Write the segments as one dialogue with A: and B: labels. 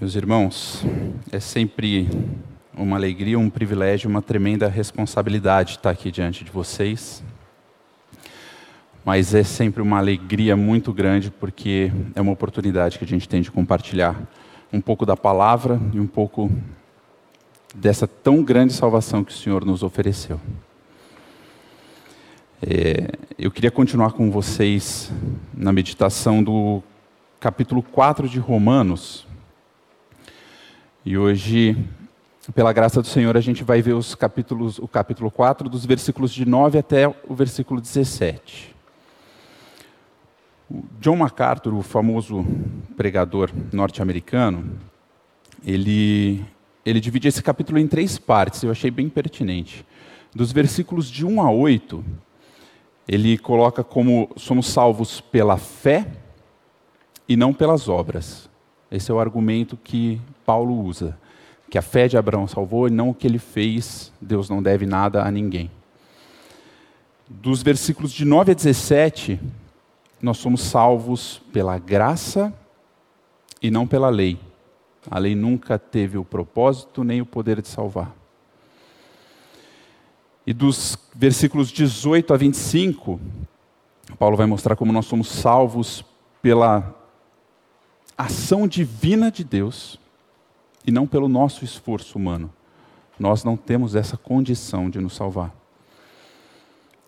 A: Meus irmãos, é sempre uma alegria, um privilégio, uma tremenda responsabilidade estar aqui diante de vocês. Mas é sempre uma alegria muito grande porque é uma oportunidade que a gente tem de compartilhar um pouco da palavra e um pouco dessa tão grande salvação que o Senhor nos ofereceu. É, eu queria continuar com vocês na meditação do capítulo 4 de Romanos. E hoje, pela graça do Senhor, a gente vai ver os capítulos, o capítulo 4, dos versículos de 9 até o versículo 17. O John MacArthur, o famoso pregador norte-americano, ele, ele divide esse capítulo em três partes, eu achei bem pertinente. Dos versículos de 1 a 8, ele coloca como somos salvos pela fé e não pelas obras. Esse é o argumento que Paulo usa. Que a fé de Abraão salvou e não o que ele fez, Deus não deve nada a ninguém. Dos versículos de 9 a 17, nós somos salvos pela graça e não pela lei. A lei nunca teve o propósito nem o poder de salvar. E dos versículos 18 a 25, Paulo vai mostrar como nós somos salvos pela ação divina de Deus e não pelo nosso esforço humano. Nós não temos essa condição de nos salvar.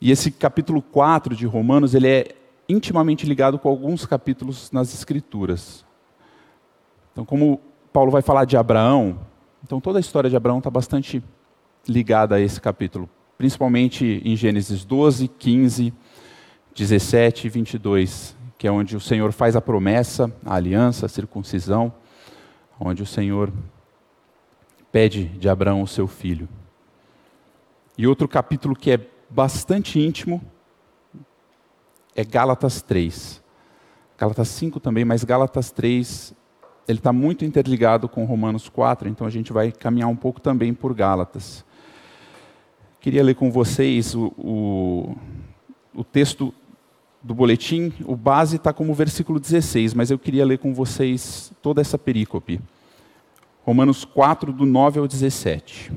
A: E esse capítulo 4 de Romanos, ele é intimamente ligado com alguns capítulos nas Escrituras. Então, como Paulo vai falar de Abraão, então toda a história de Abraão está bastante ligada a esse capítulo, principalmente em Gênesis 12, 15, 17 e 22, que é onde o Senhor faz a promessa, a aliança, a circuncisão, onde o Senhor pede de Abraão o seu filho. E outro capítulo que é bastante íntimo é Gálatas 3. Gálatas 5 também, mas Gálatas 3 ele está muito interligado com Romanos 4, então a gente vai caminhar um pouco também por Gálatas. Queria ler com vocês o, o, o texto do boletim, o base está como versículo 16, mas eu queria ler com vocês toda essa perícope. Romanos 4, do 9 ao 17.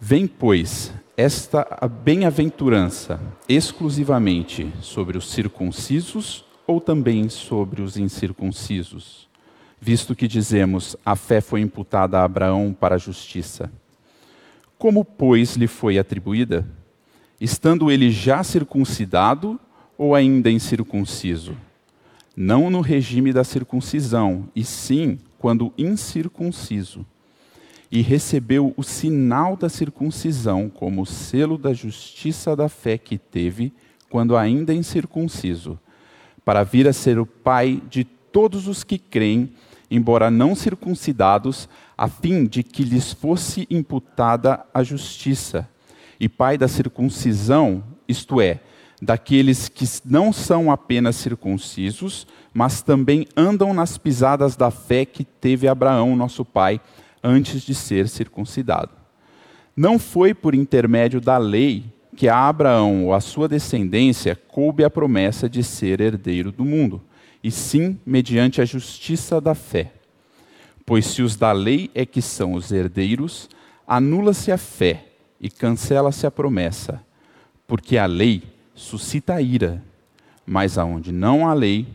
A: Vem, pois, esta bem-aventurança exclusivamente sobre os circuncisos ou também sobre os incircuncisos? Visto que dizemos, a fé foi imputada a Abraão para a justiça. Como, pois, lhe foi atribuída? Estando ele já circuncidado ou ainda incircunciso? Não no regime da circuncisão, e sim quando incircunciso. E recebeu o sinal da circuncisão como selo da justiça da fé que teve quando ainda incircunciso, para vir a ser o pai de todos os que creem, embora não circuncidados, a fim de que lhes fosse imputada a justiça e pai da circuncisão, isto é, daqueles que não são apenas circuncisos, mas também andam nas pisadas da fé que teve Abraão, nosso pai, antes de ser circuncidado. Não foi por intermédio da lei que a Abraão ou a sua descendência coube a promessa de ser herdeiro do mundo, e sim mediante a justiça da fé. Pois se os da lei é que são os herdeiros, anula-se a fé e cancela-se a promessa, porque a lei suscita ira, mas aonde não há lei,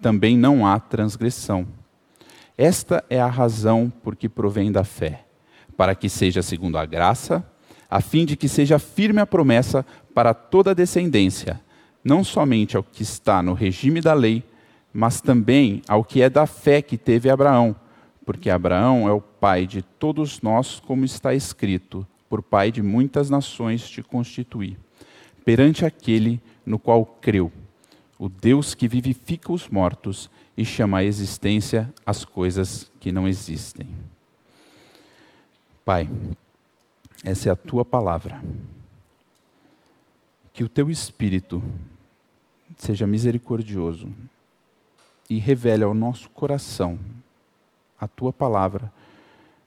A: também não há transgressão. Esta é a razão por que provém da fé, para que seja segundo a graça, a fim de que seja firme a promessa para toda a descendência, não somente ao que está no regime da lei, mas também ao que é da fé que teve Abraão, porque Abraão é o pai de todos nós, como está escrito: por pai de muitas nações te constituí, perante aquele no qual creu, o Deus que vivifica os mortos e chama à existência as coisas que não existem. Pai, essa é a tua palavra. Que o teu espírito seja misericordioso e revele ao nosso coração a tua palavra,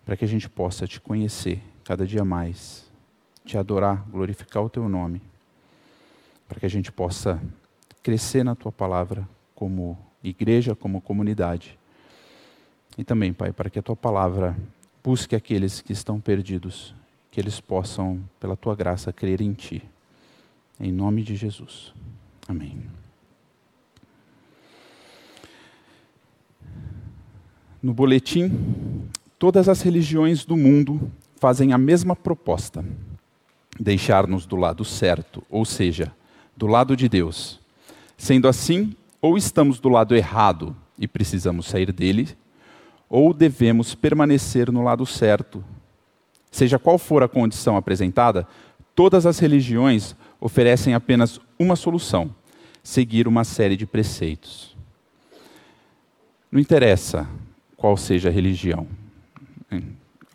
A: para que a gente possa te conhecer cada dia mais, te adorar, glorificar o teu nome, para que a gente possa crescer na tua palavra como igreja, como comunidade. E também, Pai, para que a tua palavra busque aqueles que estão perdidos, que eles possam, pela tua graça, crer em ti. Em nome de Jesus. Amém. No boletim, todas as religiões do mundo fazem a mesma proposta: deixar-nos do lado certo, ou seja, do lado de Deus. Sendo assim, ou estamos do lado errado e precisamos sair dele, ou devemos permanecer no lado certo. Seja qual for a condição apresentada, todas as religiões oferecem apenas uma solução: seguir uma série de preceitos. Não interessa qual seja a religião.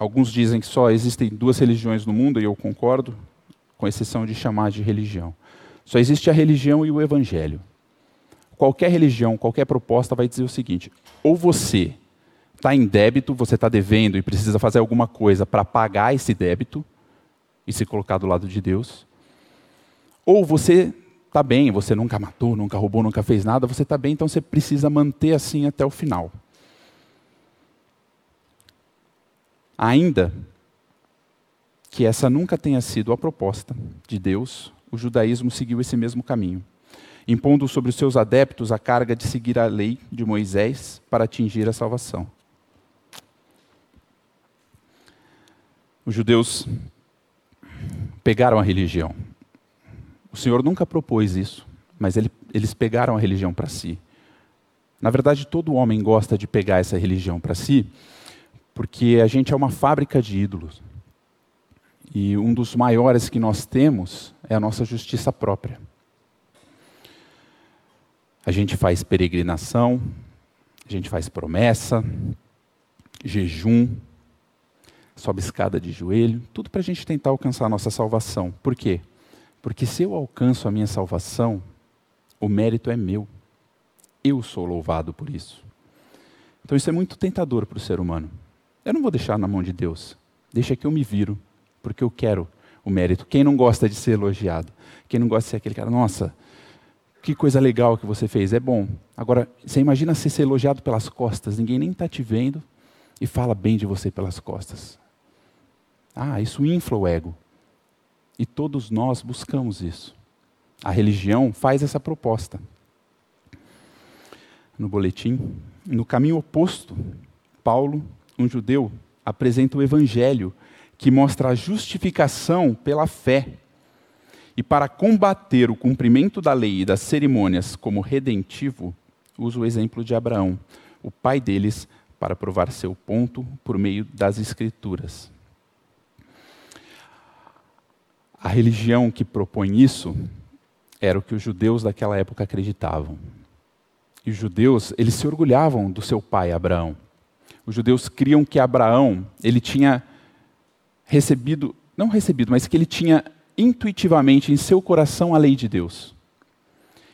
A: Alguns dizem que só existem duas religiões no mundo, e eu concordo, com exceção de chamar de religião. Só existe a religião e o evangelho. Qualquer religião, qualquer proposta vai dizer o seguinte: ou você está em débito, você está devendo e precisa fazer alguma coisa para pagar esse débito e se colocar do lado de Deus. Ou você está bem, você nunca matou, nunca roubou, nunca fez nada, você está bem, então você precisa manter assim até o final. Ainda que essa nunca tenha sido a proposta de Deus, o judaísmo seguiu esse mesmo caminho, impondo sobre os seus adeptos a carga de seguir a lei de Moisés para atingir a salvação. Os judeus pegaram a religião. O Senhor nunca propôs isso, mas ele, eles pegaram a religião para si. Na verdade, todo homem gosta de pegar essa religião para si, porque a gente é uma fábrica de ídolos. E um dos maiores que nós temos é a nossa justiça própria. A gente faz peregrinação, a gente faz promessa, jejum, sobe escada de joelho, tudo para a gente tentar alcançar a nossa salvação. Por quê? Porque se eu alcanço a minha salvação, o mérito é meu. Eu sou louvado por isso. Então isso é muito tentador para o ser humano. Eu não vou deixar na mão de Deus. Deixa que eu me viro, porque eu quero o mérito. Quem não gosta de ser elogiado? Quem não gosta de ser aquele cara, nossa, que coisa legal que você fez, é bom. Agora, você imagina você ser elogiado pelas costas, ninguém nem está te vendo e fala bem de você pelas costas. Ah, isso infla o ego. E todos nós buscamos isso. A religião faz essa proposta. No boletim, no caminho oposto, Paulo, um judeu, apresenta o evangelho que mostra a justificação pela fé. E para combater o cumprimento da lei e das cerimônias como redentivo, usa o exemplo de Abraão, o pai deles, para provar seu ponto por meio das Escrituras. A religião que propõe isso era o que os judeus daquela época acreditavam. E os judeus, eles se orgulhavam do seu pai Abraão. Os judeus criam que Abraão, ele tinha recebido, não recebido, mas que ele tinha intuitivamente em seu coração a lei de Deus.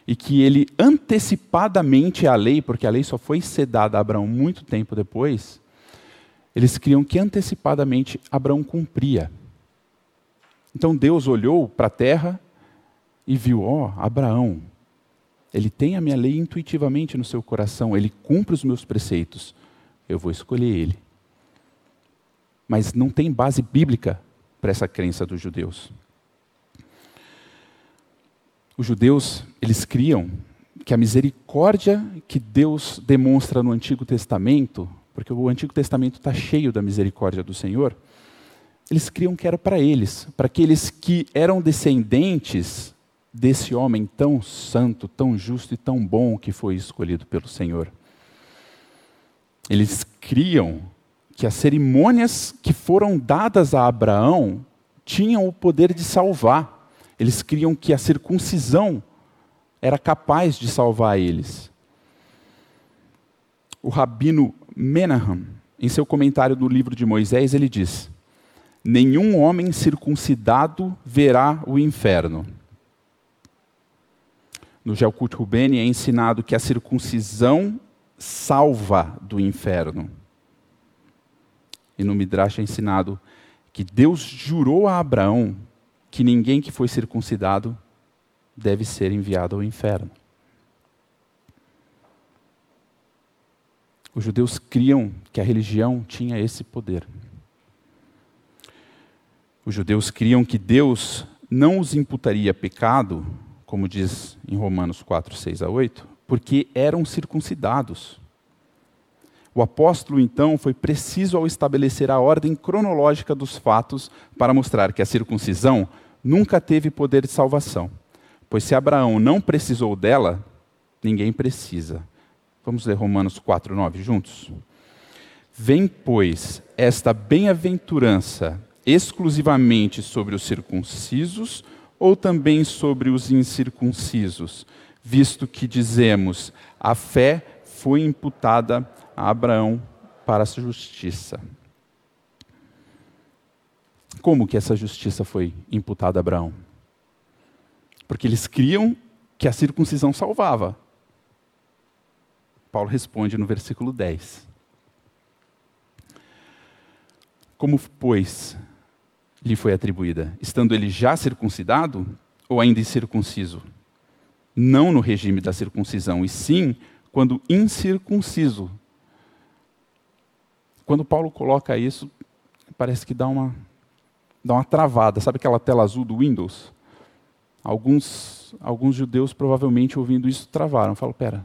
A: E que ele antecipadamente a lei, porque a lei só foi sedada a Abraão muito tempo depois, eles criam que antecipadamente Abraão cumpria. Então Deus olhou para a terra e viu, ó, oh, Abraão, ele tem a minha lei intuitivamente no seu coração, ele cumpre os meus preceitos, eu vou escolher ele. Mas não tem base bíblica para essa crença dos judeus. Os judeus, eles criam que a misericórdia que Deus demonstra no Antigo Testamento, porque o Antigo Testamento está cheio da misericórdia do Senhor, eles criam que era para eles, para aqueles que eram descendentes desse homem tão santo, tão justo e tão bom que foi escolhido pelo Senhor. Eles criam que as cerimônias que foram dadas a Abraão tinham o poder de salvar. Eles criam que a circuncisão era capaz de salvar eles. O rabino Menahem, em seu comentário no livro de Moisés, ele diz: nenhum homem circuncidado verá o inferno. No Gelkut Rubeni é ensinado que a circuncisão salva do inferno. E no Midrash é ensinado que Deus jurou a Abraão que ninguém que foi circuncidado deve ser enviado ao inferno. Os judeus criam que a religião tinha esse poder. Os judeus criam que Deus não os imputaria pecado, como diz em Romanos 4, 6 a 8, porque eram circuncidados. O apóstolo, então, foi preciso ao estabelecer a ordem cronológica dos fatos para mostrar que a circuncisão nunca teve poder de salvação. Pois se Abraão não precisou dela, ninguém precisa. Vamos ler Romanos 4, 9 juntos? Vem, pois, esta bem-aventurança exclusivamente sobre os circuncisos ou também sobre os incircuncisos, visto que dizemos a fé foi imputada a Abraão para a justiça. Como que essa justiça foi imputada a Abraão? Porque eles criam que a circuncisão salvava. Paulo responde no versículo 10. Como, pois, lhe foi atribuída? Estando ele já circuncidado ou ainda incircunciso? Não no regime da circuncisão, e sim quando incircunciso. Quando Paulo coloca isso, parece que dá uma, dá uma travada. Sabe aquela tela azul do Windows? Alguns, alguns judeus provavelmente ouvindo isso travaram. Falam, pera,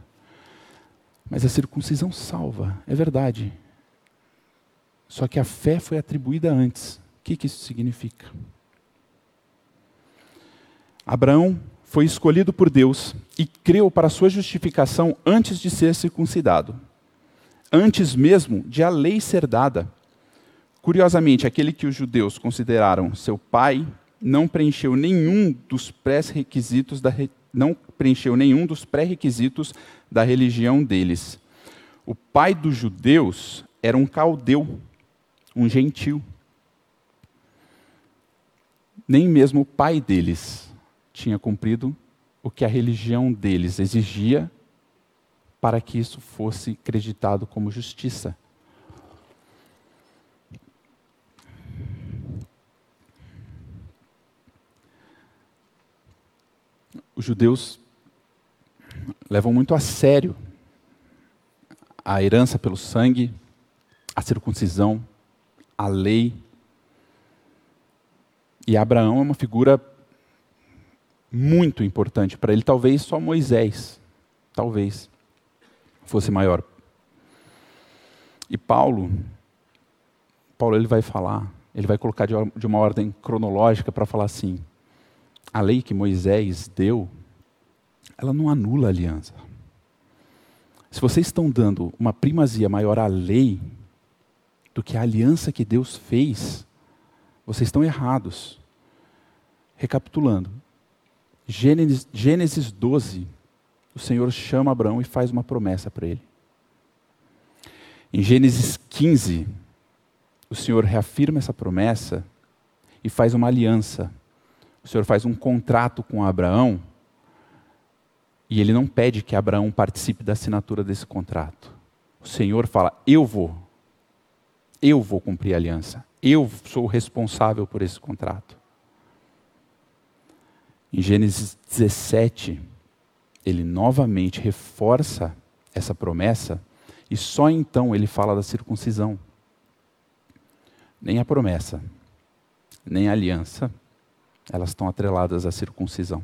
A: mas a circuncisão salva, é verdade. Só que a fé foi atribuída antes que, que isso significa? Abraão foi escolhido por Deus e creu para sua justificação antes de ser circuncidado, antes mesmo de a lei ser dada. Curiosamente, aquele que os judeus consideraram seu pai não preencheu nenhum dos pré-requisitos da não preencheu nenhum dos pré-requisitos da religião deles. O pai dos judeus era um caldeu, um gentil nem mesmo o pai deles tinha cumprido o que a religião deles exigia para que isso fosse acreditado como justiça. Os judeus levam muito a sério a herança pelo sangue, a circuncisão, a lei e Abraão é uma figura muito importante para ele. Talvez só Moisés, talvez, fosse maior. E Paulo, Paulo ele vai falar, ele vai colocar de uma ordem cronológica para falar assim: a lei que Moisés deu, ela não anula a aliança. Se vocês estão dando uma primazia maior à lei do que a aliança que Deus fez, vocês estão errados. Recapitulando. Gênesis, Gênesis 12, o Senhor chama Abraão e faz uma promessa para ele. Em Gênesis 15, o Senhor reafirma essa promessa e faz uma aliança. O Senhor faz um contrato com Abraão e ele não pede que Abraão participe da assinatura desse contrato. O Senhor fala: Eu vou, eu vou cumprir a aliança. Eu sou responsável por esse contrato. Em Gênesis 17, ele novamente reforça essa promessa e só então ele fala da circuncisão. Nem a promessa, nem a aliança, elas estão atreladas à circuncisão.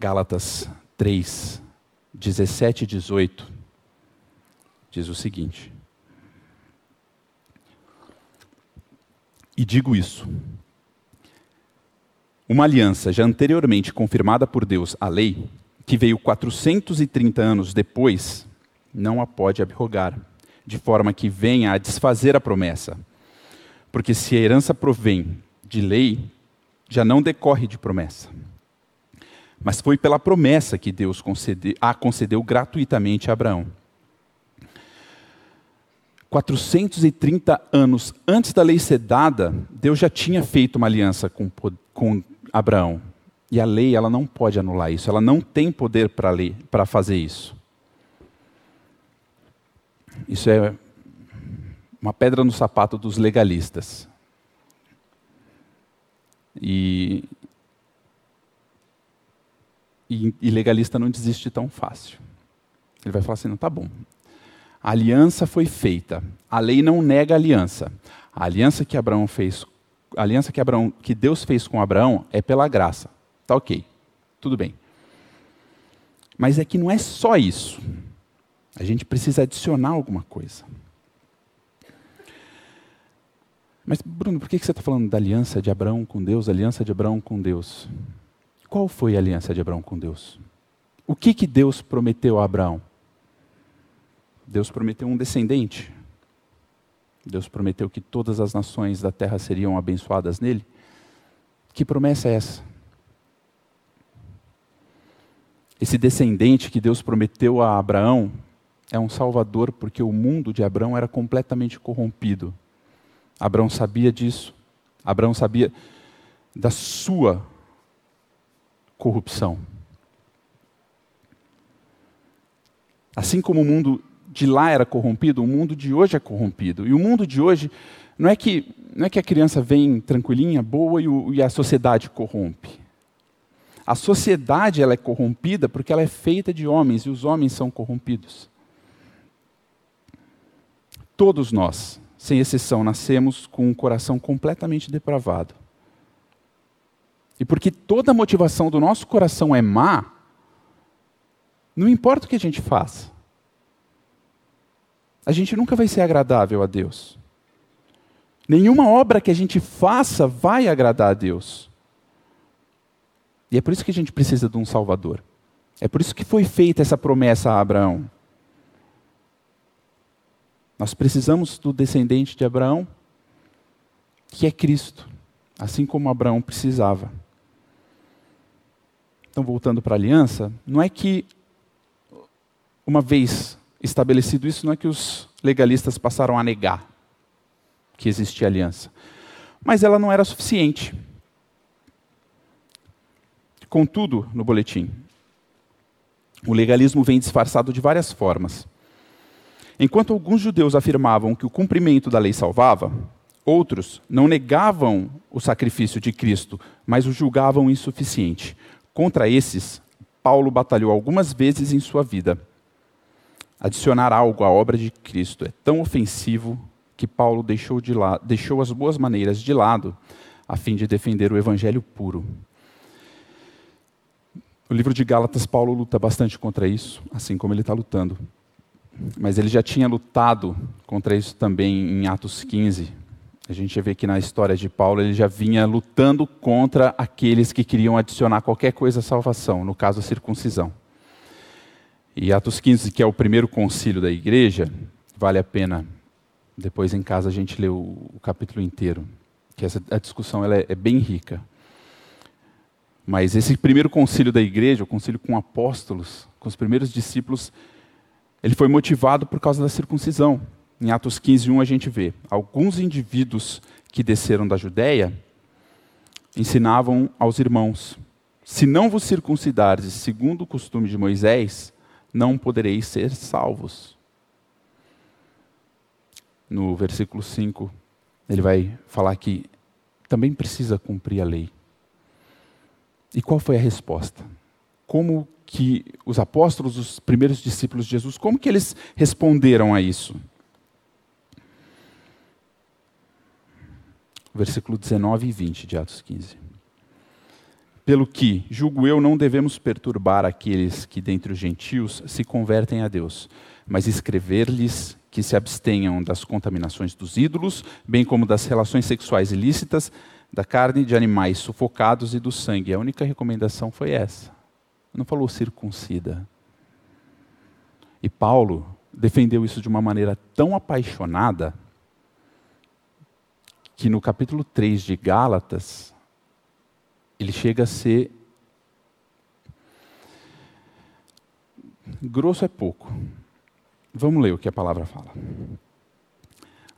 A: Gálatas 3, 17 e 18 diz o seguinte: E digo isso. Uma aliança já anteriormente confirmada por Deus, a lei, que veio 430 anos depois, não a pode abrogar, de forma que venha a desfazer a promessa. Porque se a herança provém de lei, já não decorre de promessa. Mas foi pela promessa que Deus a concedeu gratuitamente a Abraão 430 anos antes da lei ser dada, Deus já tinha feito uma aliança com, com Abraão. E a lei ela não pode anular isso, ela não tem poder para fazer isso. Isso é uma pedra no sapato dos legalistas. E, e, e legalista não desiste tão fácil. Ele vai falar assim: não, tá bom. A aliança foi feita. A lei não nega a aliança. A aliança que Abraão fez, a aliança que, Abraão, que Deus fez com Abraão é pela graça. Tá ok. Tudo bem. Mas é que não é só isso. A gente precisa adicionar alguma coisa. Mas, Bruno, por que você está falando da aliança de Abraão com Deus, aliança de Abraão com Deus? Qual foi a aliança de Abraão com Deus? O que, que Deus prometeu a Abraão? Deus prometeu um descendente. Deus prometeu que todas as nações da terra seriam abençoadas nele. Que promessa é essa? Esse descendente que Deus prometeu a Abraão é um salvador porque o mundo de Abraão era completamente corrompido. Abraão sabia disso. Abraão sabia da sua corrupção. Assim como o mundo de lá era corrompido, o mundo de hoje é corrompido. E o mundo de hoje não é que, não é que a criança vem tranquilinha, boa e, o, e a sociedade corrompe. A sociedade ela é corrompida porque ela é feita de homens e os homens são corrompidos. Todos nós, sem exceção, nascemos com um coração completamente depravado. E porque toda a motivação do nosso coração é má, não importa o que a gente faça, a gente nunca vai ser agradável a Deus. Nenhuma obra que a gente faça vai agradar a Deus. E é por isso que a gente precisa de um Salvador. É por isso que foi feita essa promessa a Abraão. Nós precisamos do descendente de Abraão, que é Cristo, assim como Abraão precisava. Então, voltando para a aliança, não é que, uma vez estabelecido isso, não é que os legalistas passaram a negar que existia aliança, mas ela não era suficiente. Contudo, no boletim, o legalismo vem disfarçado de várias formas. Enquanto alguns judeus afirmavam que o cumprimento da lei salvava, outros não negavam o sacrifício de Cristo, mas o julgavam insuficiente. Contra esses, Paulo batalhou algumas vezes em sua vida. Adicionar algo à obra de Cristo é tão ofensivo que Paulo deixou, de la deixou as boas maneiras de lado a fim de defender o evangelho puro. O livro de Gálatas, Paulo luta bastante contra isso, assim como ele está lutando mas ele já tinha lutado contra isso também em Atos 15. A gente vê que na história de Paulo ele já vinha lutando contra aqueles que queriam adicionar qualquer coisa à salvação, no caso a circuncisão. E Atos 15, que é o primeiro concílio da igreja, vale a pena depois em casa a gente ler o, o capítulo inteiro, que essa a discussão ela é, é bem rica. Mas esse primeiro concílio da igreja, o concílio com apóstolos, com os primeiros discípulos, ele foi motivado por causa da circuncisão. Em Atos 15, 1 a gente vê alguns indivíduos que desceram da Judéia ensinavam aos irmãos: se não vos circuncidares segundo o costume de Moisés, não podereis ser salvos. No versículo 5, ele vai falar que também precisa cumprir a lei. E qual foi a resposta? Como que os apóstolos, os primeiros discípulos de Jesus, como que eles responderam a isso? Versículo 19 e 20 de Atos 15. Pelo que, julgo eu, não devemos perturbar aqueles que dentre os gentios se convertem a Deus, mas escrever-lhes que se abstenham das contaminações dos ídolos, bem como das relações sexuais ilícitas, da carne de animais sufocados e do sangue. A única recomendação foi essa. Não falou circuncida. E Paulo defendeu isso de uma maneira tão apaixonada que no capítulo 3 de Gálatas, ele chega a ser. Grosso é pouco. Vamos ler o que a palavra fala.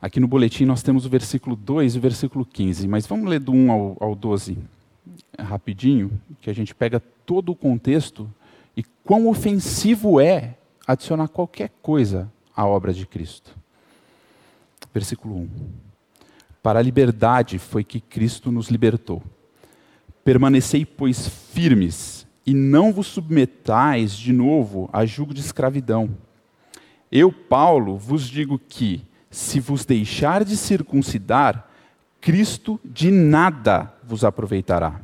A: Aqui no boletim nós temos o versículo 2 e o versículo 15, mas vamos ler do 1 ao, ao 12 rapidinho, que a gente pega todo o contexto e quão ofensivo é adicionar qualquer coisa à obra de Cristo. Versículo 1. Para a liberdade foi que Cristo nos libertou. Permanecei, pois, firmes e não vos submetais de novo a jugo de escravidão. Eu, Paulo, vos digo que, se vos deixar de circuncidar, Cristo de nada vos aproveitará.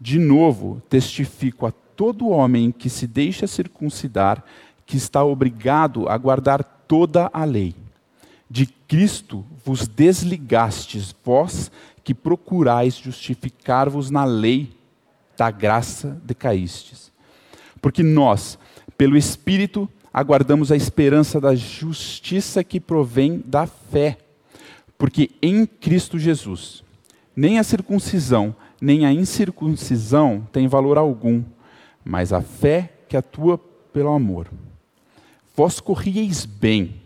A: De novo, testifico a todo homem que se deixa circuncidar que está obrigado a guardar toda a lei. De Cristo vos desligastes, vós que procurais justificar-vos na lei, da graça decaístes. Porque nós, pelo Espírito, aguardamos a esperança da justiça que provém da fé. Porque em Cristo Jesus, nem a circuncisão, nem a incircuncisão tem valor algum, mas a fé que atua pelo amor. Vós corrieis bem.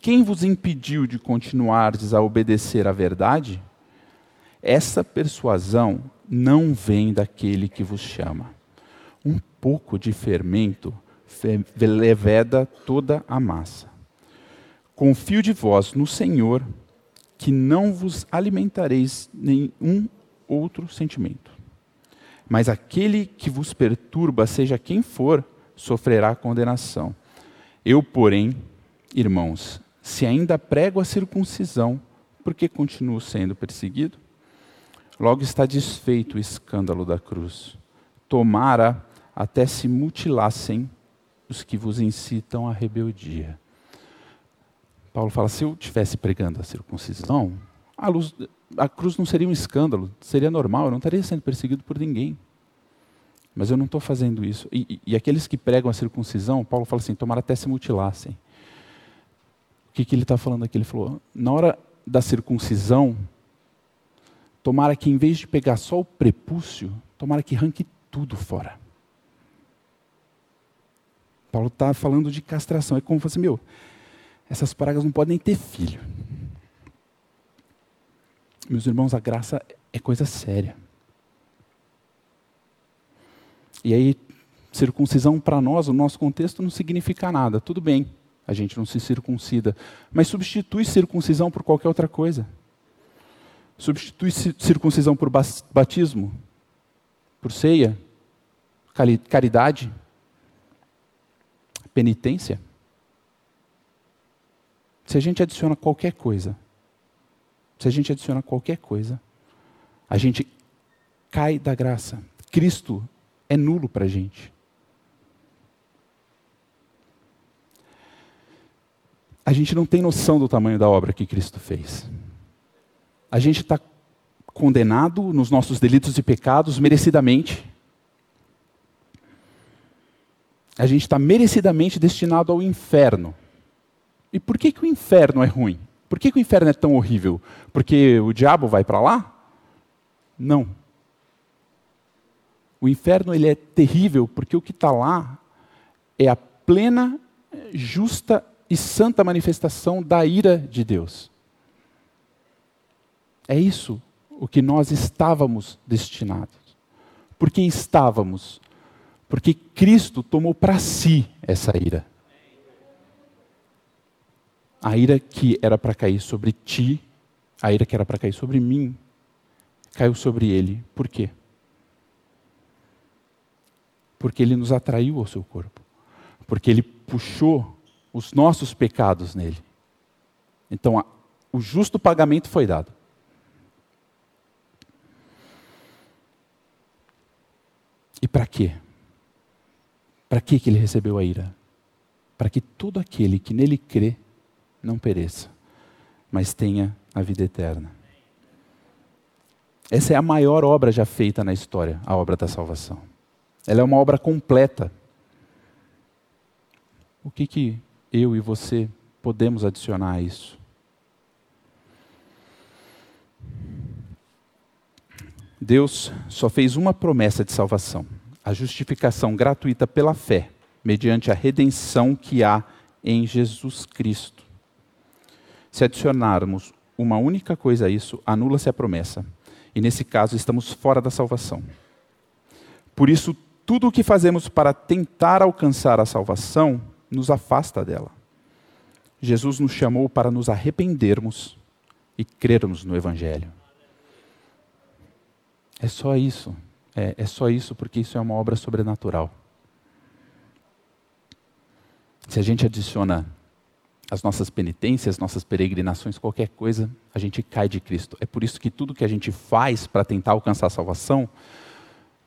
A: Quem vos impediu de continuardes a obedecer à verdade? Essa persuasão não vem daquele que vos chama. Um pouco de fermento leveda toda a massa. Confio de vós no Senhor, que não vos alimentareis nenhum outro sentimento. Mas aquele que vos perturba, seja quem for, sofrerá condenação. Eu, porém, irmãos, se ainda prego a circuncisão, por que continuo sendo perseguido? Logo está desfeito o escândalo da cruz. Tomara até se mutilassem os que vos incitam à rebeldia. Paulo fala: se eu estivesse pregando a circuncisão, a, luz, a cruz não seria um escândalo, seria normal, eu não estaria sendo perseguido por ninguém. Mas eu não estou fazendo isso. E, e, aqueles que pregam a circuncisão, Paulo fala assim: tomara até se mutilassem. O que, que ele está falando aqui? Ele falou: na hora da circuncisão, tomara que em vez de pegar só o prepúcio, tomara que arranque tudo fora. Paulo está falando de castração. É como se fosse, meu, essas pragas não podem ter filho. Meus irmãos, a graça é coisa séria. E aí, circuncisão para nós, o nosso contexto, não significa nada. Tudo bem, a gente não se circuncida. Mas substitui circuncisão por qualquer outra coisa. Substitui circuncisão por batismo, por ceia, caridade, penitência. Se a gente adiciona qualquer coisa, se a gente adiciona qualquer coisa, a gente cai da graça. Cristo é nulo para a gente. A gente não tem noção do tamanho da obra que Cristo fez. A gente está condenado nos nossos delitos e pecados merecidamente. A gente está merecidamente destinado ao inferno. E por que, que o inferno é ruim? Por que, que o inferno é tão horrível? Porque o diabo vai para lá? Não. O inferno ele é terrível porque o que está lá é a plena, justa e santa manifestação da ira de Deus. É isso o que nós estávamos destinados. Por que estávamos? Porque Cristo tomou para si essa ira. A ira que era para cair sobre ti, a ira que era para cair sobre mim, caiu sobre ele. Por quê? Porque ele nos atraiu ao seu corpo. Porque ele puxou os nossos pecados nele. Então, o justo pagamento foi dado. E para quê? Para que ele recebeu a ira? Para que todo aquele que nele crê não pereça, mas tenha a vida eterna. Essa é a maior obra já feita na história, a obra da salvação. Ela é uma obra completa. O que, que eu e você podemos adicionar a isso? Deus só fez uma promessa de salvação: a justificação gratuita pela fé, mediante a redenção que há em Jesus Cristo. Se adicionarmos uma única coisa a isso, anula-se a promessa. E nesse caso, estamos fora da salvação. Por isso, tudo o que fazemos para tentar alcançar a salvação nos afasta dela. Jesus nos chamou para nos arrependermos e crermos no Evangelho. É só isso. é, é só isso porque isso é uma obra sobrenatural. Se a gente adiciona as nossas penitências, nossas peregrinações, qualquer coisa, a gente cai de Cristo. É por isso que tudo que a gente faz para tentar alcançar a salvação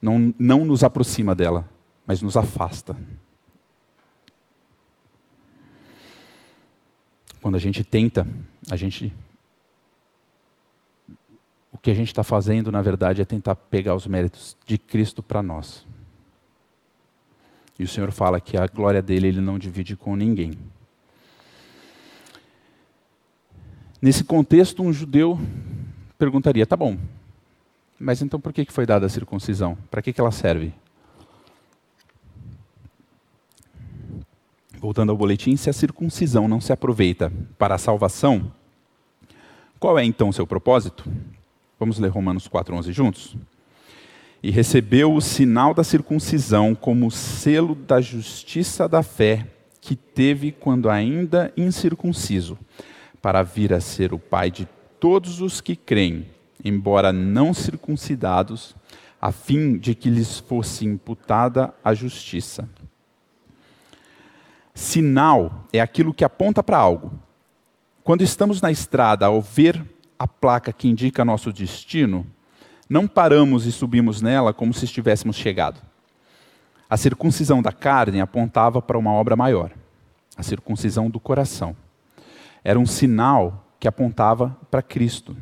A: não, não nos aproxima dela, mas nos afasta. Quando a gente tenta, a gente. Que a gente está fazendo, na verdade, é tentar pegar os méritos de Cristo para nós. E o Senhor fala que a glória dele ele não divide com ninguém. Nesse contexto, um judeu perguntaria: tá bom, mas então por que foi dada a circuncisão? Para que ela serve? Voltando ao boletim, se a circuncisão não se aproveita para a salvação, qual é então o seu propósito? Vamos ler Romanos 4,11 juntos? E recebeu o sinal da circuncisão como selo da justiça da fé que teve quando ainda incircunciso para vir a ser o pai de todos os que creem, embora não circuncidados, a fim de que lhes fosse imputada a justiça. Sinal é aquilo que aponta para algo. Quando estamos na estrada, ao ver a placa que indica nosso destino, não paramos e subimos nela como se estivéssemos chegado. A circuncisão da carne apontava para uma obra maior, a circuncisão do coração era um sinal que apontava para Cristo.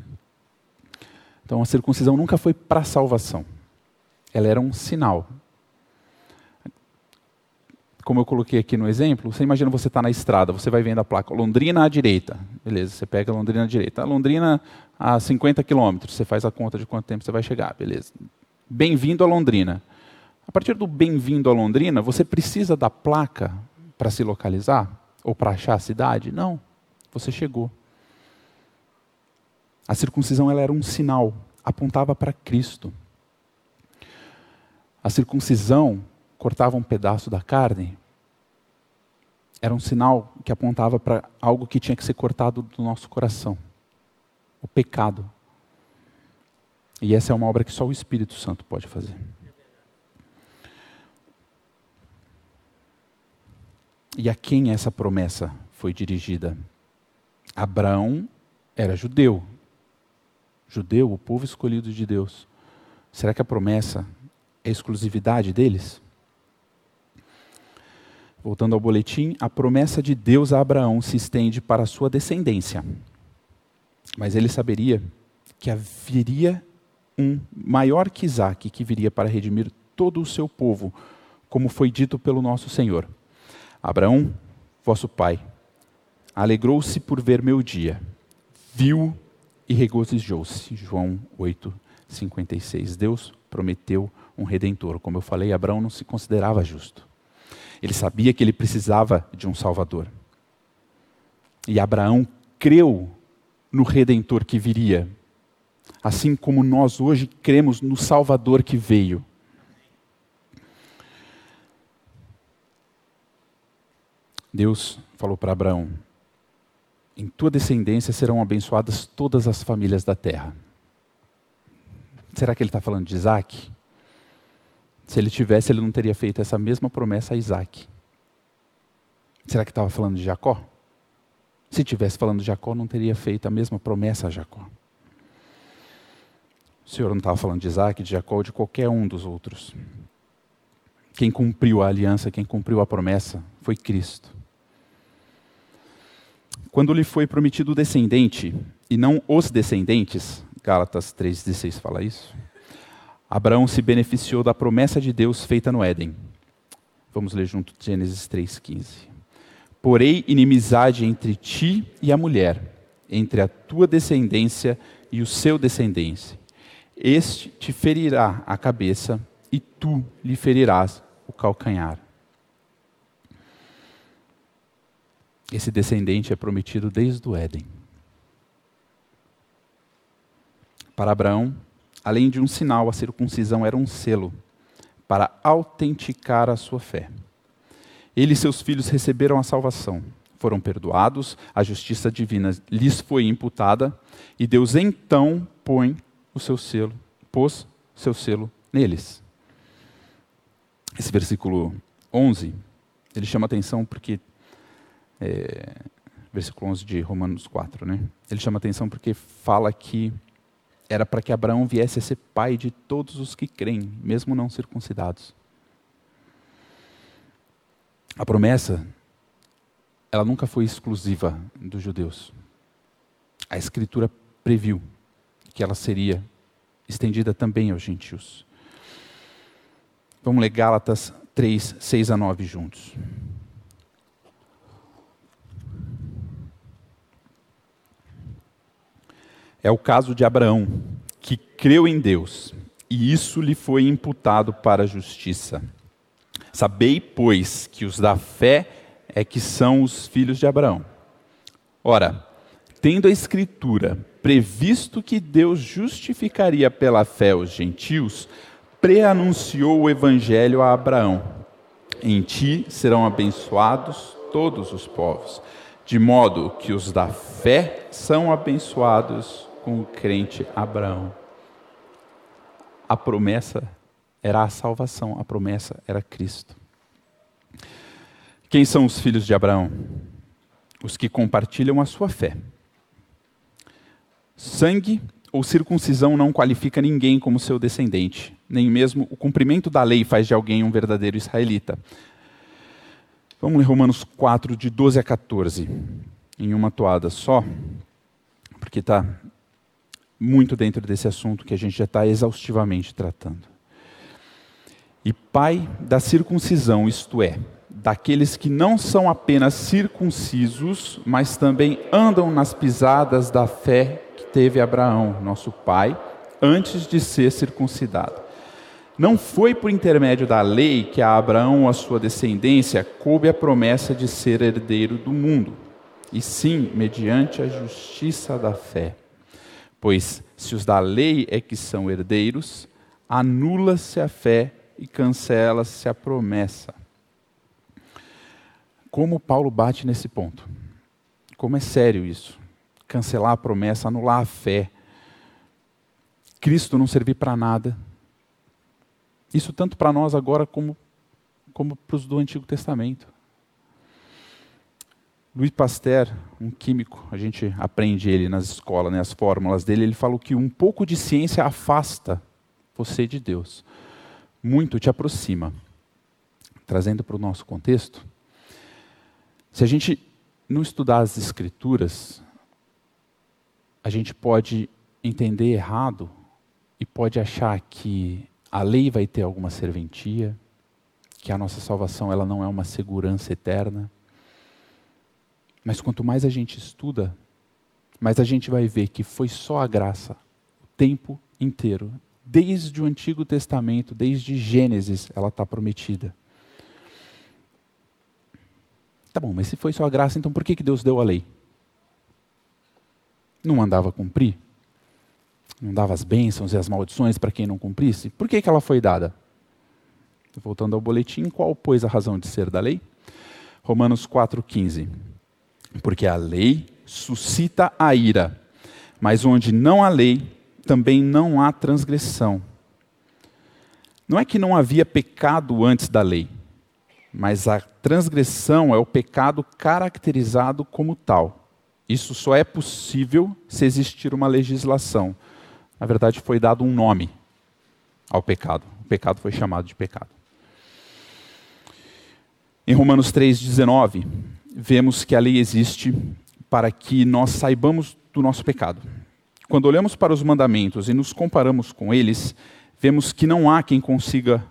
A: Então a circuncisão nunca foi para a salvação. Ela era um sinal. Como eu coloquei aqui no exemplo, você imagina você está na estrada, você vai vendo a placa Londrina à direita. Beleza, você pega Londrina à direita. A Londrina a 50 quilômetros, você faz a conta de quanto tempo você vai chegar. Beleza. Bem-vindo a Londrina. A partir do bem-vindo a Londrina, você precisa da placa para se localizar? Ou para achar a cidade? Não você chegou. A circuncisão ela era um sinal, apontava para Cristo. A circuncisão cortava um pedaço da carne, era um sinal que apontava para algo que tinha que ser cortado do nosso coração o pecado. E essa é uma obra que só o Espírito Santo pode fazer. E a quem essa promessa foi dirigida? Abraão era judeu. Judeu, o povo escolhido de Deus. Será que a promessa é exclusividade deles? Voltando ao boletim, a promessa de Deus a Abraão se estende para a sua descendência. Mas ele saberia que haveria um maior que Isaac que viria para redimir todo o seu povo, como foi dito pelo nosso Senhor. Abraão, vosso pai, alegrou-se por ver meu dia, viu e regozijou-se. João 8, 56. Deus prometeu um redentor. Como eu falei, Abraão não se considerava justo. Ele sabia que ele precisava de um Salvador. E Abraão creu no redentor que viria, assim como nós hoje cremos no Salvador que veio. Deus falou para Abraão: em tua descendência serão abençoadas todas as famílias da terra. Será que ele está falando de Isaac? Se ele tivesse, ele não teria feito essa mesma promessa a Isaac. Será que estava falando de Jacó? Se tivesse falando de Jacó, não teria feito a mesma promessa a Jacó. O Senhor não estava falando de Isaac, de Jacó ou de qualquer um dos outros. Quem cumpriu a aliança, quem cumpriu a promessa, foi Cristo quando lhe foi prometido o descendente e não os descendentes, Gálatas 3,16 fala isso, Abraão se beneficiou da promessa de Deus feita no Éden. Vamos ler junto Gênesis 3,15. Porém, inimizade entre ti e a mulher, entre a tua descendência e o seu descendência. Este te ferirá a cabeça e tu lhe ferirás o calcanhar. Esse descendente é prometido desde o Éden. Para Abraão, além de um sinal, a circuncisão era um selo para autenticar a sua fé. Ele e seus filhos receberam a salvação, foram perdoados, a justiça divina lhes foi imputada, e Deus então põe o seu selo, pôs seu selo neles. Esse versículo 11, ele chama atenção porque. É, versículo 11 de Romanos 4, né? Ele chama atenção porque fala que era para que Abraão viesse a ser pai de todos os que creem, mesmo não circuncidados. A promessa, ela nunca foi exclusiva dos judeus. A Escritura previu que ela seria estendida também aos gentios. Vamos ler Gálatas 3, 6 a 9 juntos. É o caso de Abraão, que creu em Deus, e isso lhe foi imputado para a justiça. Sabei, pois, que os da fé é que são os filhos de Abraão. Ora, tendo a Escritura previsto que Deus justificaria pela fé os gentios, preanunciou o Evangelho a Abraão: Em ti serão abençoados todos os povos, de modo que os da fé são abençoados com o crente Abraão. A promessa era a salvação, a promessa era Cristo. Quem são os filhos de Abraão? Os que compartilham a sua fé. Sangue ou circuncisão não qualifica ninguém como seu descendente, nem mesmo o cumprimento da lei faz de alguém um verdadeiro israelita. Vamos ler Romanos 4, de 12 a 14, em uma toada só, porque está muito dentro desse assunto que a gente já está exaustivamente tratando e pai da circuncisão, isto é, daqueles que não são apenas circuncisos, mas também andam nas pisadas da fé que teve Abraão, nosso pai, antes de ser circuncidado. Não foi por intermédio da lei que a Abraão ou a sua descendência coube a promessa de ser herdeiro do mundo, e sim mediante a justiça da fé. Pois se os da lei é que são herdeiros, anula-se a fé e cancela-se a promessa. Como Paulo bate nesse ponto? Como é sério isso? Cancelar a promessa, anular a fé. Cristo não servir para nada. Isso tanto para nós agora como, como para os do Antigo Testamento. Louis Pasteur, um químico, a gente aprende ele nas escolas, né, as fórmulas dele, ele falou que um pouco de ciência afasta você de Deus muito te aproxima. Trazendo para o nosso contexto, se a gente não estudar as Escrituras, a gente pode entender errado e pode achar que a lei vai ter alguma serventia, que a nossa salvação ela não é uma segurança eterna. Mas quanto mais a gente estuda, mais a gente vai ver que foi só a graça o tempo inteiro desde o Antigo Testamento, desde Gênesis, ela está prometida. Tá bom, mas se foi só a graça, então por que, que Deus deu a lei? Não mandava cumprir? Não dava as bênçãos e as maldições para quem não cumprisse? Por que, que ela foi dada? Voltando ao boletim, qual, pois, a razão de ser da lei? Romanos 4,15. Porque a lei suscita a ira, mas onde não há lei, também não há transgressão. Não é que não havia pecado antes da lei, mas a transgressão é o pecado caracterizado como tal. Isso só é possível se existir uma legislação. Na verdade, foi dado um nome ao pecado. O pecado foi chamado de pecado. Em Romanos 3,19, vemos que a lei existe para que nós saibamos do nosso pecado. Quando olhamos para os mandamentos e nos comparamos com eles, vemos que não há quem consiga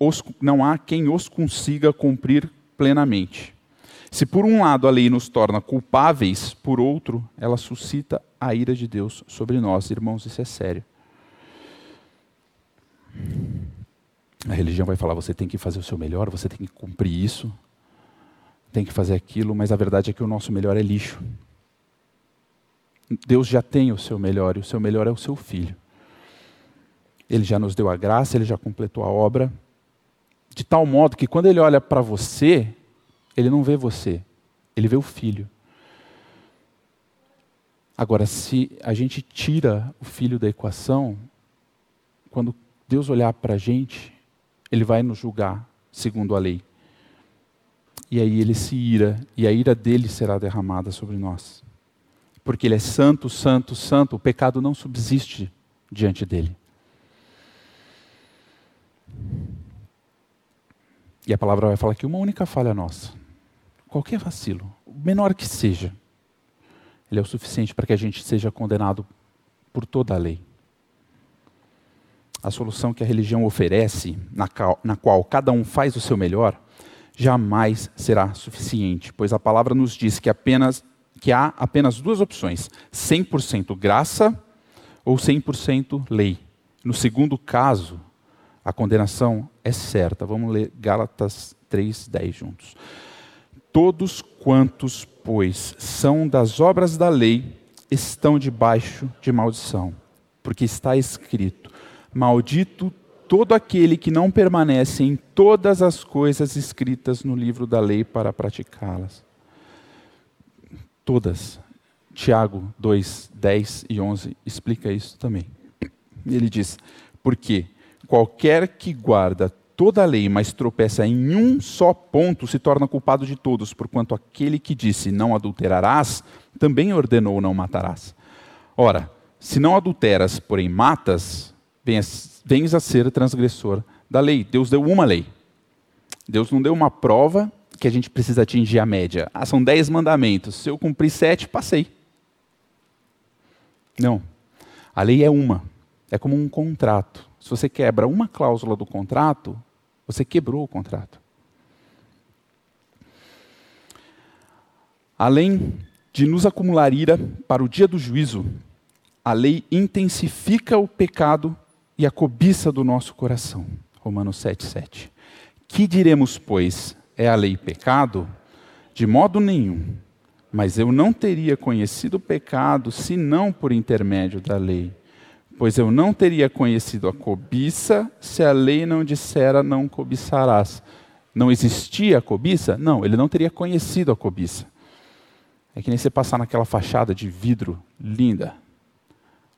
A: os, não há quem os consiga cumprir plenamente. Se por um lado a lei nos torna culpáveis, por outro, ela suscita a ira de Deus sobre nós, irmãos, isso é sério. A religião vai falar: você tem que fazer o seu melhor, você tem que cumprir isso, tem que fazer aquilo, mas a verdade é que o nosso melhor é lixo. Deus já tem o seu melhor, e o seu melhor é o seu filho. Ele já nos deu a graça, ele já completou a obra, de tal modo que quando ele olha para você, ele não vê você, ele vê o filho. Agora, se a gente tira o filho da equação, quando Deus olhar para a gente, ele vai nos julgar segundo a lei. E aí ele se ira, e a ira dele será derramada sobre nós. Porque ele é santo, santo, santo, o pecado não subsiste diante dele. E a palavra vai falar que uma única falha nossa, qualquer vacilo, menor que seja, ele é o suficiente para que a gente seja condenado por toda a lei. A solução que a religião oferece, na qual, na qual cada um faz o seu melhor, jamais será suficiente, pois a palavra nos diz que, apenas, que há apenas duas opções: 100% graça ou 100% lei. No segundo caso, a condenação é certa. Vamos ler Gálatas 3:10 juntos. Todos quantos, pois, são das obras da lei, estão debaixo de maldição, porque está escrito: Maldito todo aquele que não permanece em todas as coisas escritas no livro da lei para praticá-las. Todas. Tiago 2, 10 e 11 explica isso também. Ele diz: Porque qualquer que guarda toda a lei, mas tropeça em um só ponto, se torna culpado de todos, porquanto aquele que disse não adulterarás, também ordenou não matarás. Ora, se não adulteras, porém matas, vens a ser transgressor da lei. Deus deu uma lei. Deus não deu uma prova que a gente precisa atingir a média. Ah, são dez mandamentos. Se eu cumprir sete, passei. Não. A lei é uma. É como um contrato. Se você quebra uma cláusula do contrato, você quebrou o contrato. Além de nos acumular ira para o dia do juízo, a lei intensifica o pecado e a cobiça do nosso coração. Romanos 7,7. Que diremos, pois? É a lei pecado? De modo nenhum. Mas eu não teria conhecido o pecado senão por intermédio da lei. Pois eu não teria conhecido a cobiça se a lei não dissera não cobiçarás. Não existia a cobiça? Não, ele não teria conhecido a cobiça. É que nem você passar naquela fachada de vidro linda.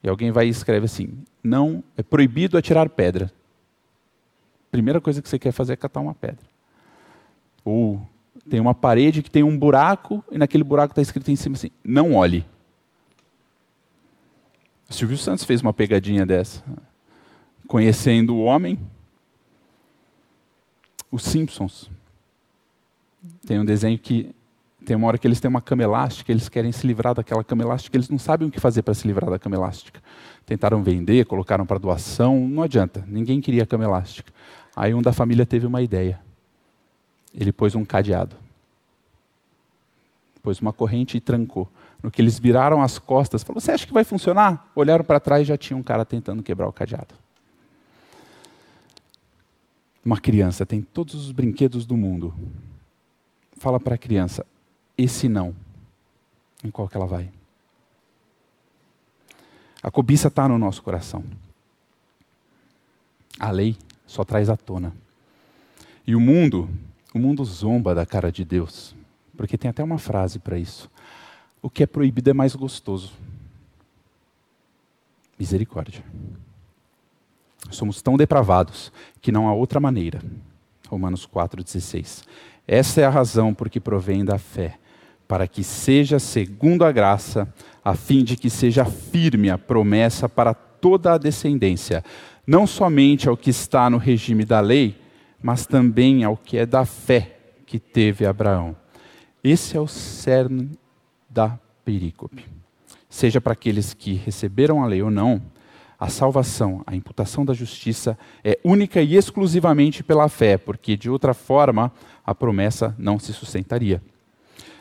A: E alguém vai e escreve assim: não é proibido atirar pedra. Primeira coisa que você quer fazer é catar uma pedra. Ou tem uma parede que tem um buraco e naquele buraco está escrito em cima assim: não olhe. Silvio Santos fez uma pegadinha dessa. Conhecendo o homem, os Simpsons. Tem um desenho que tem uma hora que eles têm uma cama elástica, eles querem se livrar daquela cama elástica, eles não sabem o que fazer para se livrar da cama elástica. Tentaram vender, colocaram para doação, não adianta, ninguém queria a cama elástica. Aí um da família teve uma ideia. Ele pôs um cadeado. Pôs uma corrente e trancou. No que eles viraram as costas, falou: Você acha que vai funcionar? Olharam para trás e já tinha um cara tentando quebrar o cadeado. Uma criança tem todos os brinquedos do mundo. Fala para a criança: Esse não. Em qual que ela vai? A cobiça está no nosso coração. A lei só traz à tona. E o mundo o mundo zomba da cara de Deus, porque tem até uma frase para isso. O que é proibido é mais gostoso. Misericórdia. Somos tão depravados que não há outra maneira. Romanos 4,16. Essa é a razão por que provém da fé, para que seja segundo a graça, a fim de que seja firme a promessa para toda a descendência, não somente ao que está no regime da lei, mas também ao que é da fé que teve Abraão. Esse é o cerne da perícope. Seja para aqueles que receberam a lei ou não, a salvação, a imputação da justiça é única e exclusivamente pela fé, porque de outra forma a promessa não se sustentaria.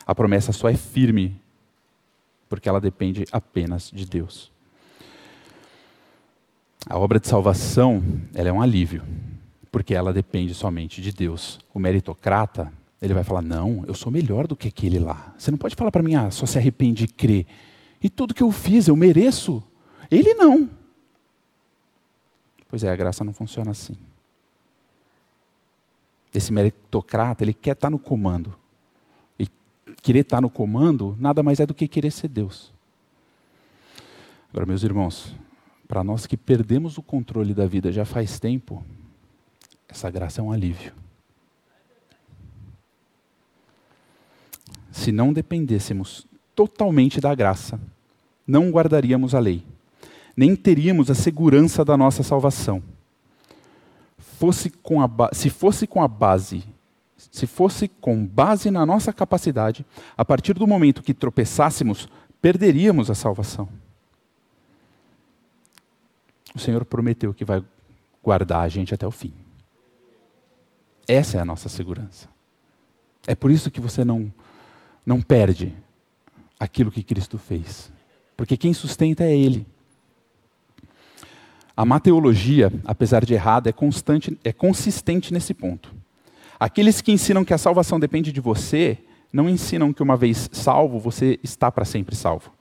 A: A promessa só é firme porque ela depende apenas de Deus. A obra de salvação, ela é um alívio, porque ela depende somente de Deus. O meritocrata, ele vai falar: Não, eu sou melhor do que aquele lá. Você não pode falar para mim, ah, só se arrepende e crê. E tudo que eu fiz, eu mereço. Ele não. Pois é, a graça não funciona assim. Esse meritocrata, ele quer estar no comando. Querer estar no comando nada mais é do que querer ser Deus. Agora, meus irmãos, para nós que perdemos o controle da vida já faz tempo, essa graça é um alívio. Se não dependêssemos totalmente da graça, não guardaríamos a lei, nem teríamos a segurança da nossa salvação. Fosse a se fosse com a base, se fosse com base na nossa capacidade, a partir do momento que tropeçássemos, perderíamos a salvação. O Senhor prometeu que vai guardar a gente até o fim. Essa é a nossa segurança. É por isso que você não, não perde aquilo que Cristo fez. Porque quem sustenta é Ele. A mateologia, apesar de errada, é, constante, é consistente nesse ponto. Aqueles que ensinam que a salvação depende de você, não ensinam que uma vez salvo, você está para sempre salvo.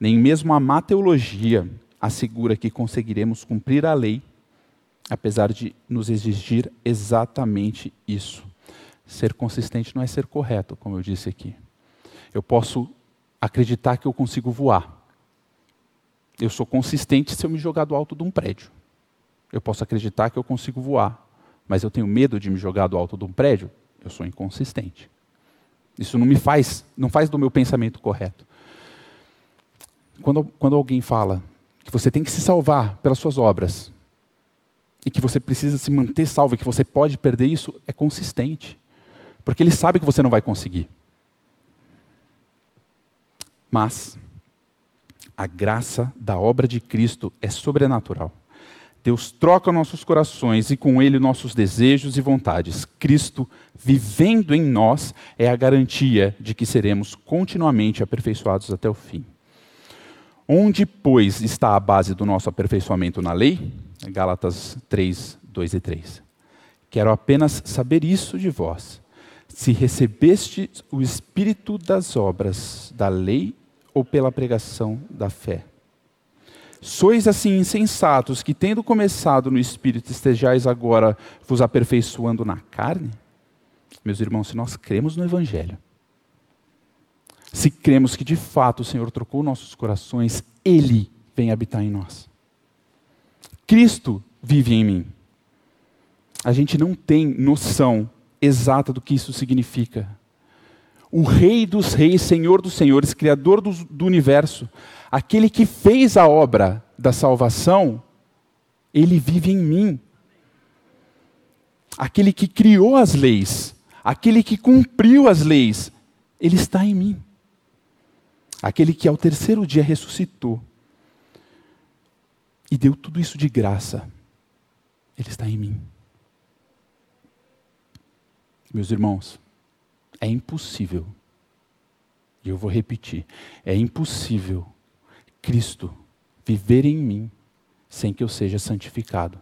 A: Nem mesmo a mateologia assegura que conseguiremos cumprir a lei, apesar de nos exigir exatamente isso. Ser consistente não é ser correto, como eu disse aqui. Eu posso acreditar que eu consigo voar. Eu sou consistente se eu me jogar do alto de um prédio. Eu posso acreditar que eu consigo voar, mas eu tenho medo de me jogar do alto de um prédio. Eu sou inconsistente. Isso não me faz, não faz do meu pensamento correto. Quando, quando alguém fala que você tem que se salvar pelas suas obras e que você precisa se manter salvo e que você pode perder isso, é consistente. Porque ele sabe que você não vai conseguir. Mas a graça da obra de Cristo é sobrenatural. Deus troca nossos corações e com ele nossos desejos e vontades. Cristo, vivendo em nós, é a garantia de que seremos continuamente aperfeiçoados até o fim. Onde, pois, está a base do nosso aperfeiçoamento na lei? Gálatas 3, 2 e 3. Quero apenas saber isso de vós se recebeste o espírito das obras da lei ou pela pregação da fé. Sois assim insensatos que, tendo começado no espírito, estejais agora vos aperfeiçoando na carne? Meus irmãos, se nós cremos no Evangelho, se cremos que de fato o Senhor trocou nossos corações, Ele vem habitar em nós. Cristo vive em mim. A gente não tem noção exata do que isso significa. O Rei dos Reis, Senhor dos Senhores, Criador do, do universo, aquele que fez a obra da salvação, ele vive em mim. Aquele que criou as leis, aquele que cumpriu as leis, ele está em mim. Aquele que ao terceiro dia ressuscitou e deu tudo isso de graça, ele está em mim. Meus irmãos, é impossível, e eu vou repetir: é impossível Cristo viver em mim sem que eu seja santificado.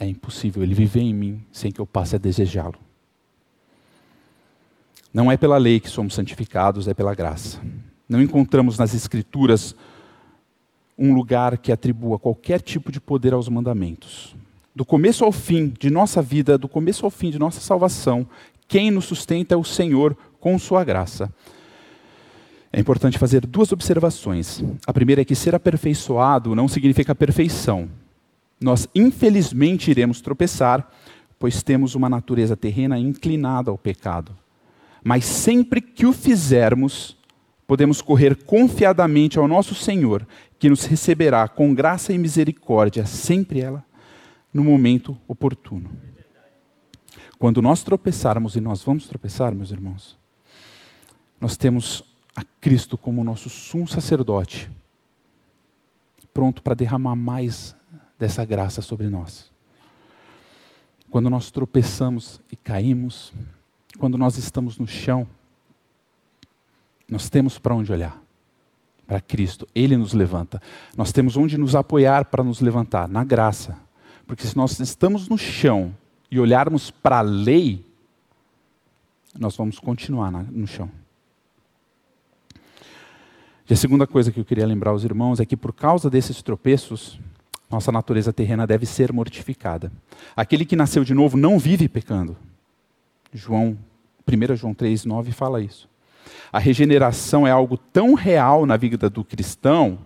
A: É impossível ele viver em mim sem que eu passe a desejá-lo. Não é pela lei que somos santificados, é pela graça. Não encontramos nas Escrituras um lugar que atribua qualquer tipo de poder aos mandamentos do começo ao fim de nossa vida, do começo ao fim de nossa salvação, quem nos sustenta é o Senhor com Sua graça. É importante fazer duas observações. A primeira é que ser aperfeiçoado não significa perfeição. Nós, infelizmente, iremos tropeçar, pois temos uma natureza terrena inclinada ao pecado. Mas sempre que o fizermos, podemos correr confiadamente ao nosso Senhor, que nos receberá com graça e misericórdia, sempre ela no momento oportuno. Quando nós tropeçarmos, e nós vamos tropeçar, meus irmãos, nós temos a Cristo como nosso sumo sacerdote, pronto para derramar mais dessa graça sobre nós. Quando nós tropeçamos e caímos, quando nós estamos no chão, nós temos para onde olhar. Para Cristo, Ele nos levanta. Nós temos onde nos apoiar para nos levantar, na graça. Porque se nós estamos no chão e olharmos para a lei, nós vamos continuar no chão. E a segunda coisa que eu queria lembrar aos irmãos é que por causa desses tropeços, nossa natureza terrena deve ser mortificada. Aquele que nasceu de novo não vive pecando. João, 1 João 3, 9 fala isso. A regeneração é algo tão real na vida do cristão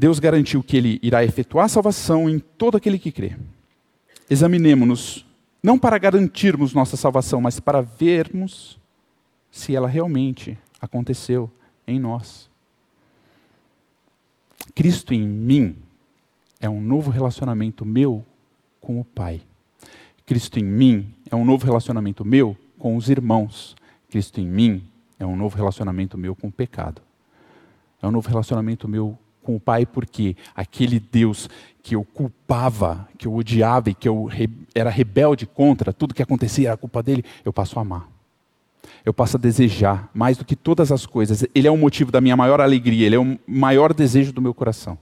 A: Deus garantiu que ele irá efetuar a salvação em todo aquele que crê. Examinemos-nos, não para garantirmos nossa salvação, mas para vermos se ela realmente aconteceu em nós. Cristo em mim é um novo relacionamento meu com o Pai. Cristo em mim é um novo relacionamento meu com os irmãos. Cristo em mim é um novo relacionamento meu com o pecado. É um novo relacionamento meu com o Pai, porque aquele Deus que eu culpava, que eu odiava e que eu era rebelde contra, tudo que acontecia era culpa dele, eu passo a amar. Eu passo a desejar mais do que todas as coisas. Ele é o motivo da minha maior alegria, ele é o maior desejo do meu coração.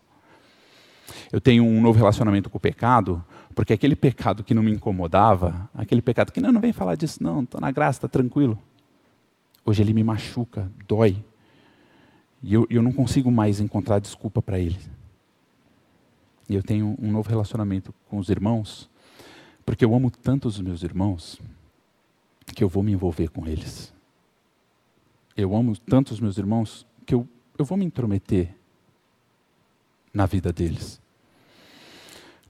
A: Eu tenho um novo relacionamento com o pecado, porque aquele pecado que não me incomodava, aquele pecado que não, não vem falar disso, não, estou na graça, está tranquilo. Hoje ele me machuca, dói. E eu, eu não consigo mais encontrar desculpa para ele. E eu tenho um novo relacionamento com os irmãos, porque eu amo tanto os meus irmãos, que eu vou me envolver com eles. Eu amo tanto os meus irmãos, que eu, eu vou me intrometer na vida deles.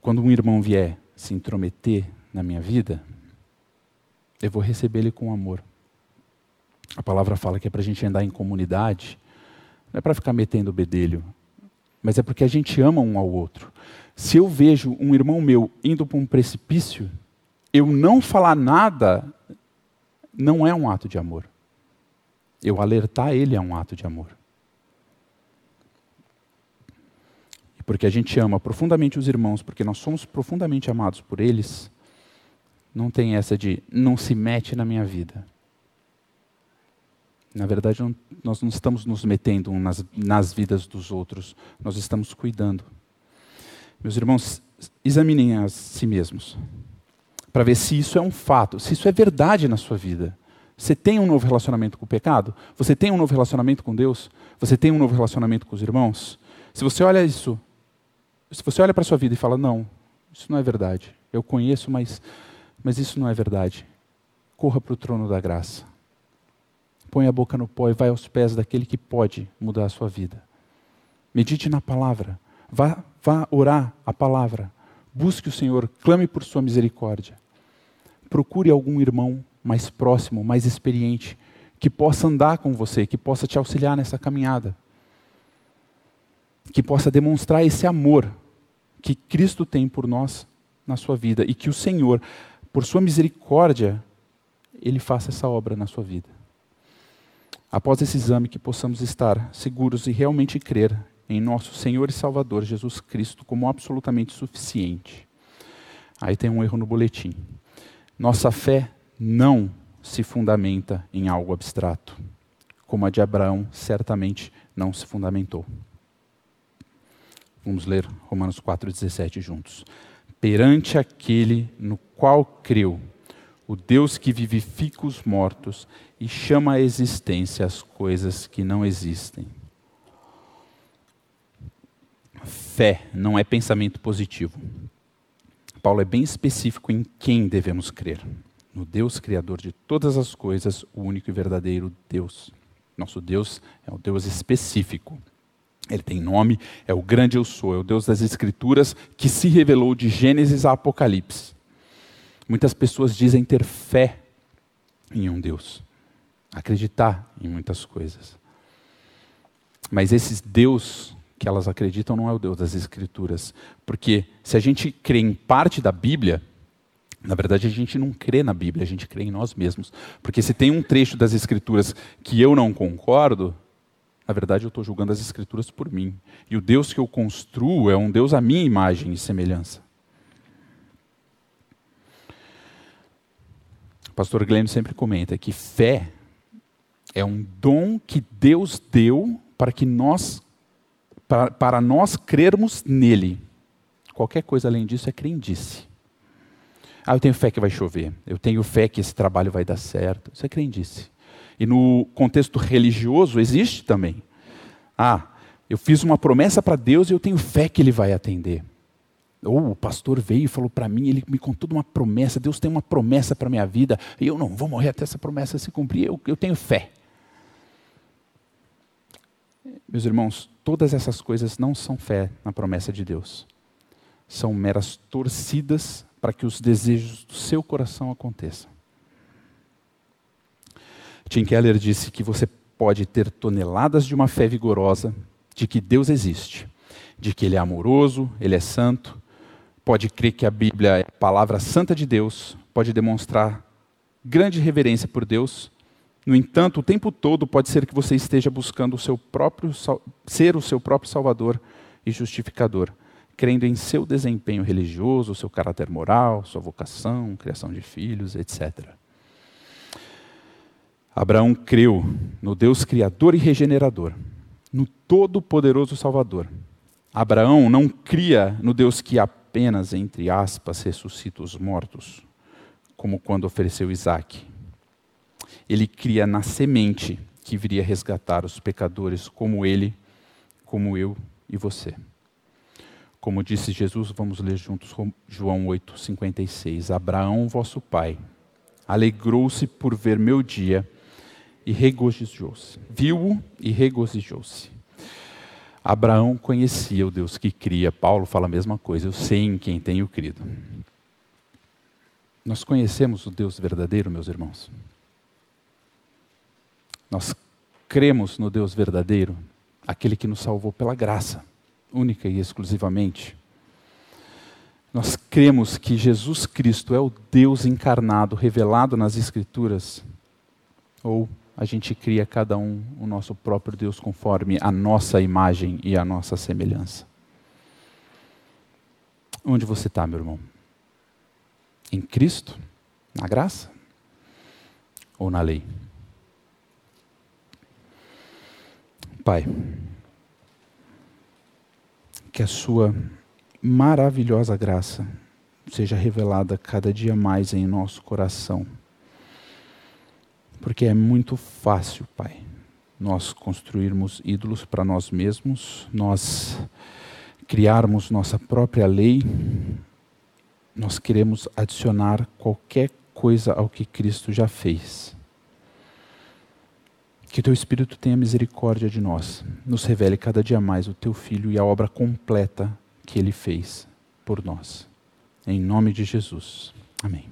A: Quando um irmão vier se intrometer na minha vida, eu vou receber ele com amor. A palavra fala que é para a gente andar em comunidade, não é para ficar metendo o bedelho, mas é porque a gente ama um ao outro. Se eu vejo um irmão meu indo para um precipício, eu não falar nada não é um ato de amor. Eu alertar ele é um ato de amor. E porque a gente ama profundamente os irmãos, porque nós somos profundamente amados por eles, não tem essa de não se mete na minha vida. Na verdade, não, nós não estamos nos metendo nas, nas vidas dos outros, nós estamos cuidando. Meus irmãos, examinem a si mesmos, para ver se isso é um fato, se isso é verdade na sua vida. Você tem um novo relacionamento com o pecado? Você tem um novo relacionamento com Deus? Você tem um novo relacionamento com os irmãos? Se você olha isso, se você olha para a sua vida e fala, não, isso não é verdade. Eu conheço, mas, mas isso não é verdade. Corra para o trono da graça põe a boca no pó e vai aos pés daquele que pode mudar a sua vida. Medite na palavra, vá, vá orar a palavra, busque o Senhor, clame por sua misericórdia. Procure algum irmão mais próximo, mais experiente, que possa andar com você, que possa te auxiliar nessa caminhada, que possa demonstrar esse amor que Cristo tem por nós na sua vida e que o Senhor, por sua misericórdia, ele faça essa obra na sua vida após esse exame, que possamos estar seguros e realmente crer em nosso Senhor e Salvador Jesus Cristo como absolutamente suficiente. Aí tem um erro no boletim. Nossa fé não se fundamenta em algo abstrato, como a de Abraão certamente não se fundamentou. Vamos ler Romanos 4,17 juntos. Perante aquele no qual creu, o Deus que vivifica os mortos e chama à existência as coisas que não existem. Fé não é pensamento positivo. Paulo é bem específico em quem devemos crer. No Deus Criador de todas as coisas, o único e verdadeiro Deus. Nosso Deus é um Deus específico. Ele tem nome, é o grande eu sou, é o Deus das Escrituras que se revelou de Gênesis a Apocalipse. Muitas pessoas dizem ter fé em um Deus, acreditar em muitas coisas. Mas esse Deus que elas acreditam não é o Deus das Escrituras. Porque se a gente crê em parte da Bíblia, na verdade a gente não crê na Bíblia, a gente crê em nós mesmos. Porque se tem um trecho das Escrituras que eu não concordo, na verdade eu estou julgando as Escrituras por mim. E o Deus que eu construo é um Deus à minha imagem e semelhança. pastor Glenn sempre comenta que fé é um dom que Deus deu para que nós para, para nós crermos nele. Qualquer coisa além disso é crendice. Ah, eu tenho fé que vai chover. Eu tenho fé que esse trabalho vai dar certo. Isso é crendice. E no contexto religioso existe também. Ah, eu fiz uma promessa para Deus e eu tenho fé que Ele vai atender. Ou o pastor veio e falou para mim, ele me contou uma promessa, Deus tem uma promessa para minha vida, e eu não vou morrer até essa promessa se cumprir, eu, eu tenho fé. Meus irmãos, todas essas coisas não são fé na promessa de Deus. São meras torcidas para que os desejos do seu coração aconteçam. Tim Keller disse que você pode ter toneladas de uma fé vigorosa, de que Deus existe, de que Ele é amoroso, Ele é santo, pode crer que a Bíblia é a palavra santa de Deus, pode demonstrar grande reverência por Deus. No entanto, o tempo todo pode ser que você esteja buscando o seu próprio ser o seu próprio salvador e justificador, crendo em seu desempenho religioso, seu caráter moral, sua vocação, criação de filhos, etc. Abraão creu no Deus criador e regenerador, no todo-poderoso Salvador. Abraão não cria no Deus que apenas, entre aspas, ressuscita os mortos, como quando ofereceu Isaac. Ele cria na semente que viria resgatar os pecadores como ele, como eu e você. Como disse Jesus, vamos ler juntos João 8, 56. Abraão, vosso pai, alegrou-se por ver meu dia e regozijou-se. Viu-o e regozijou-se. Abraão conhecia o Deus que cria. Paulo fala a mesma coisa. Eu sei em quem tenho crido. Nós conhecemos o Deus verdadeiro, meus irmãos. Nós cremos no Deus verdadeiro, aquele que nos salvou pela graça, única e exclusivamente. Nós cremos que Jesus Cristo é o Deus encarnado, revelado nas Escrituras, ou a gente cria cada um o nosso próprio Deus conforme a nossa imagem e a nossa semelhança. Onde você está, meu irmão? Em Cristo? Na graça? Ou na lei? Pai, que a Sua maravilhosa graça seja revelada cada dia mais em nosso coração porque é muito fácil, Pai, nós construirmos ídolos para nós mesmos, nós criarmos nossa própria lei, nós queremos adicionar qualquer coisa ao que Cristo já fez. Que teu Espírito tenha misericórdia de nós, nos revele cada dia mais o teu Filho e a obra completa que ele fez por nós. Em nome de Jesus. Amém.